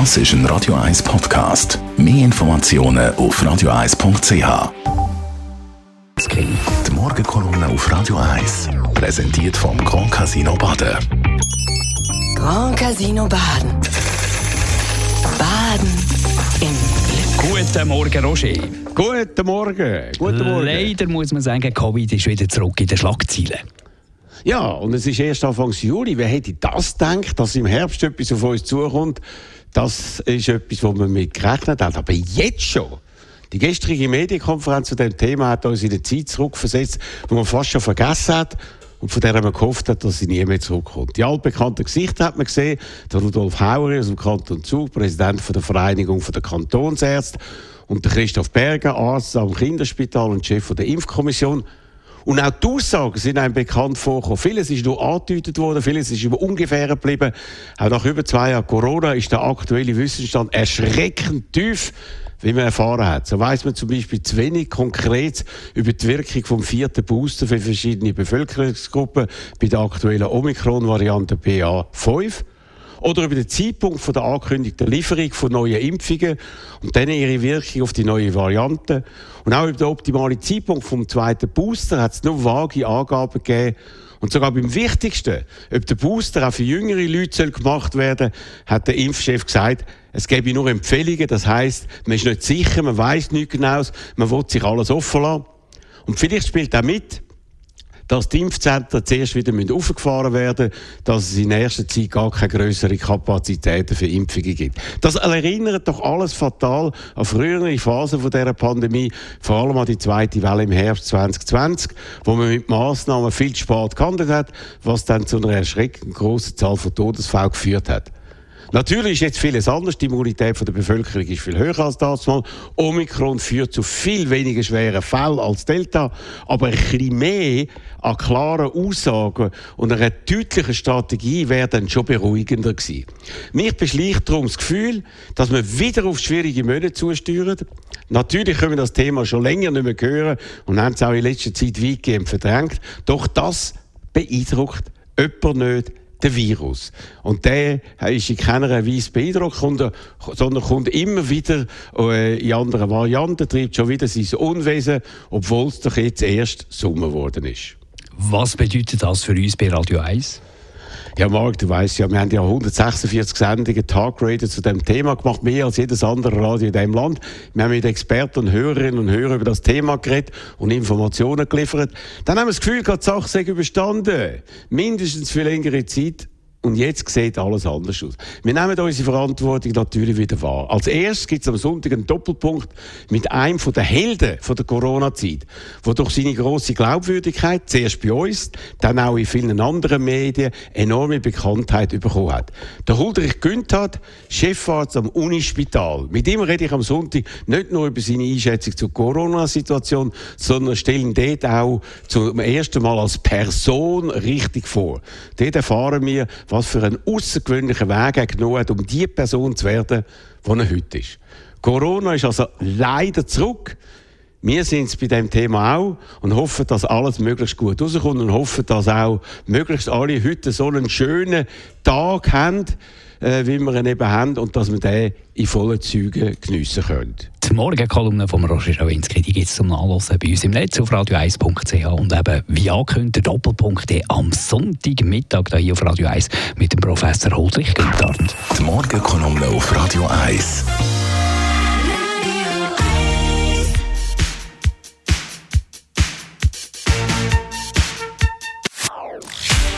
Das ist ein Radio 1 Podcast. Mehr Informationen auf radio1.ch. Die Morgenkolumne auf Radio 1 präsentiert vom Grand Casino Baden. Grand Casino Baden. Baden im Glück. Guten Morgen, Roger. Guten Morgen. Guten Morgen. Leider muss man sagen, Covid ist wieder zurück in den Schlagzeilen. Ja, und es ist erst Anfang Juli. Wer hätte das gedacht, dass im Herbst etwas auf uns zukommt? Das ist etwas, wo man mit gerechnet hat. Aber jetzt schon. Die gestrige Medienkonferenz zu dem Thema hat uns in eine Zeit zurückversetzt, wo man fast schon vergessen hat und von der man gehofft hat, dass sie nie mehr zurückkommt. Die altbekannten Gesichter hat man gesehen. Der Rudolf Hauer aus dem Kanton Zug, Präsident von der Vereinigung der Kantonsärzte und der Christoph Berger, Arzt am Kinderspital und Chef der Impfkommission. Und auch die Aussagen sind einem bekannt vorgekommen. Vieles ist nur angedeutet worden, vieles ist über ungefähr geblieben. Auch nach über zwei Jahren Corona ist der aktuelle Wissensstand erschreckend tief, wie man erfahren hat. So weiss man zum Beispiel zu wenig konkret über die Wirkung vom vierten Booster für verschiedene Bevölkerungsgruppen bei der aktuellen Omikron-Variante PA5 oder über den Zeitpunkt von der angekündigten Lieferung von neuen Impfungen und dann ihre Wirkung auf die neue Variante. Und auch über den optimalen Zeitpunkt vom zweiten Booster hat es nur vage Angaben gegeben. Und sogar beim Wichtigsten, ob der Booster auch für jüngere Leute gemacht werden soll, hat der Impfchef gesagt, es gäbe nur Empfehlungen. Das heißt, man ist nicht sicher, man weiß nicht genau, man will sich alles offen lassen. Und vielleicht spielt auch mit, dass die Impfzentren zuerst wieder aufgefahren werden müssen, dass es in erster Zeit gar keine größeren Kapazitäten für Impfungen gibt. Das erinnert doch alles fatal an frühere Phasen dieser Pandemie, vor allem an die zweite Welle im Herbst 2020, wo man mit Massnahmen viel spät gehandelt hat, was dann zu einer erschreckend großen Zahl von Todesfällen geführt hat. Natürlich ist jetzt vieles anders. Die Immunität der Bevölkerung ist viel höher als das mal. Omikron führt zu viel weniger schweren Fällen als Delta. Aber ein bisschen mehr an klaren Aussagen und einer deutlichen Strategie wäre dann schon beruhigender gewesen. Mich beschleicht darum das Gefühl, dass wir wieder auf schwierige Monate zusteuern. Natürlich können wir das Thema schon länger nicht mehr hören und haben es auch in letzter Zeit weitgehend verdrängt. Doch das beeindruckt jemand nicht der Virus. Und der ist in keiner Weise beeindruckt, sondern kommt immer wieder äh, in anderen Varianten, treibt schon wieder sein Unwesen, obwohl es doch jetzt erst Sommer geworden ist. Was bedeutet das für uns bei Radio 1? Ja, Marc, du weißt ja, wir haben ja 146 Sendungen Talkradio zu dem Thema gemacht, mehr als jedes andere Radio in diesem Land. Wir haben mit Experten und Hörerinnen und Hörern über das Thema geredet und Informationen geliefert. Dann haben wir das Gefühl, die Sache sei überstanden. Mindestens für längere Zeit. Und jetzt sieht alles anders aus. Wir nehmen unsere Verantwortung natürlich wieder wahr. Als erstes gibt es am Sonntag einen Doppelpunkt mit einem der Helden der Corona-Zeit, der durch seine grosse Glaubwürdigkeit, zuerst bei uns, dann auch in vielen anderen Medien, enorme Bekanntheit bekommen hat. Der Huldrich Günther, Chefarzt am Unispital. Mit ihm rede ich am Sonntag nicht nur über seine Einschätzung zur Corona-Situation, sondern stelle ihn dort auch zum ersten Mal als Person richtig vor. Dort erfahren wir, was für einen außergewöhnlichen Weg er genommen hat, um die Person zu werden, die er heute ist. Corona ist also leider zurück. Wir sind es bei dem Thema auch und hoffen, dass alles möglichst gut rauskommt und hoffen, dass auch möglichst alle heute so einen schönen Tag haben, äh, wie wir ihn eben haben und dass wir den in vollen Zügen geniessen können. Die Morgenkolumne von Roger Schawinski gibt es zum Nachlesen bei uns im Netz auf radio1.ch und eben wie angekündigt der Doppelpunkt am Sonntagmittag hier auf Radio 1 mit dem Professor Holdrich Günther. Die Morgenkolumne auf Radio 1.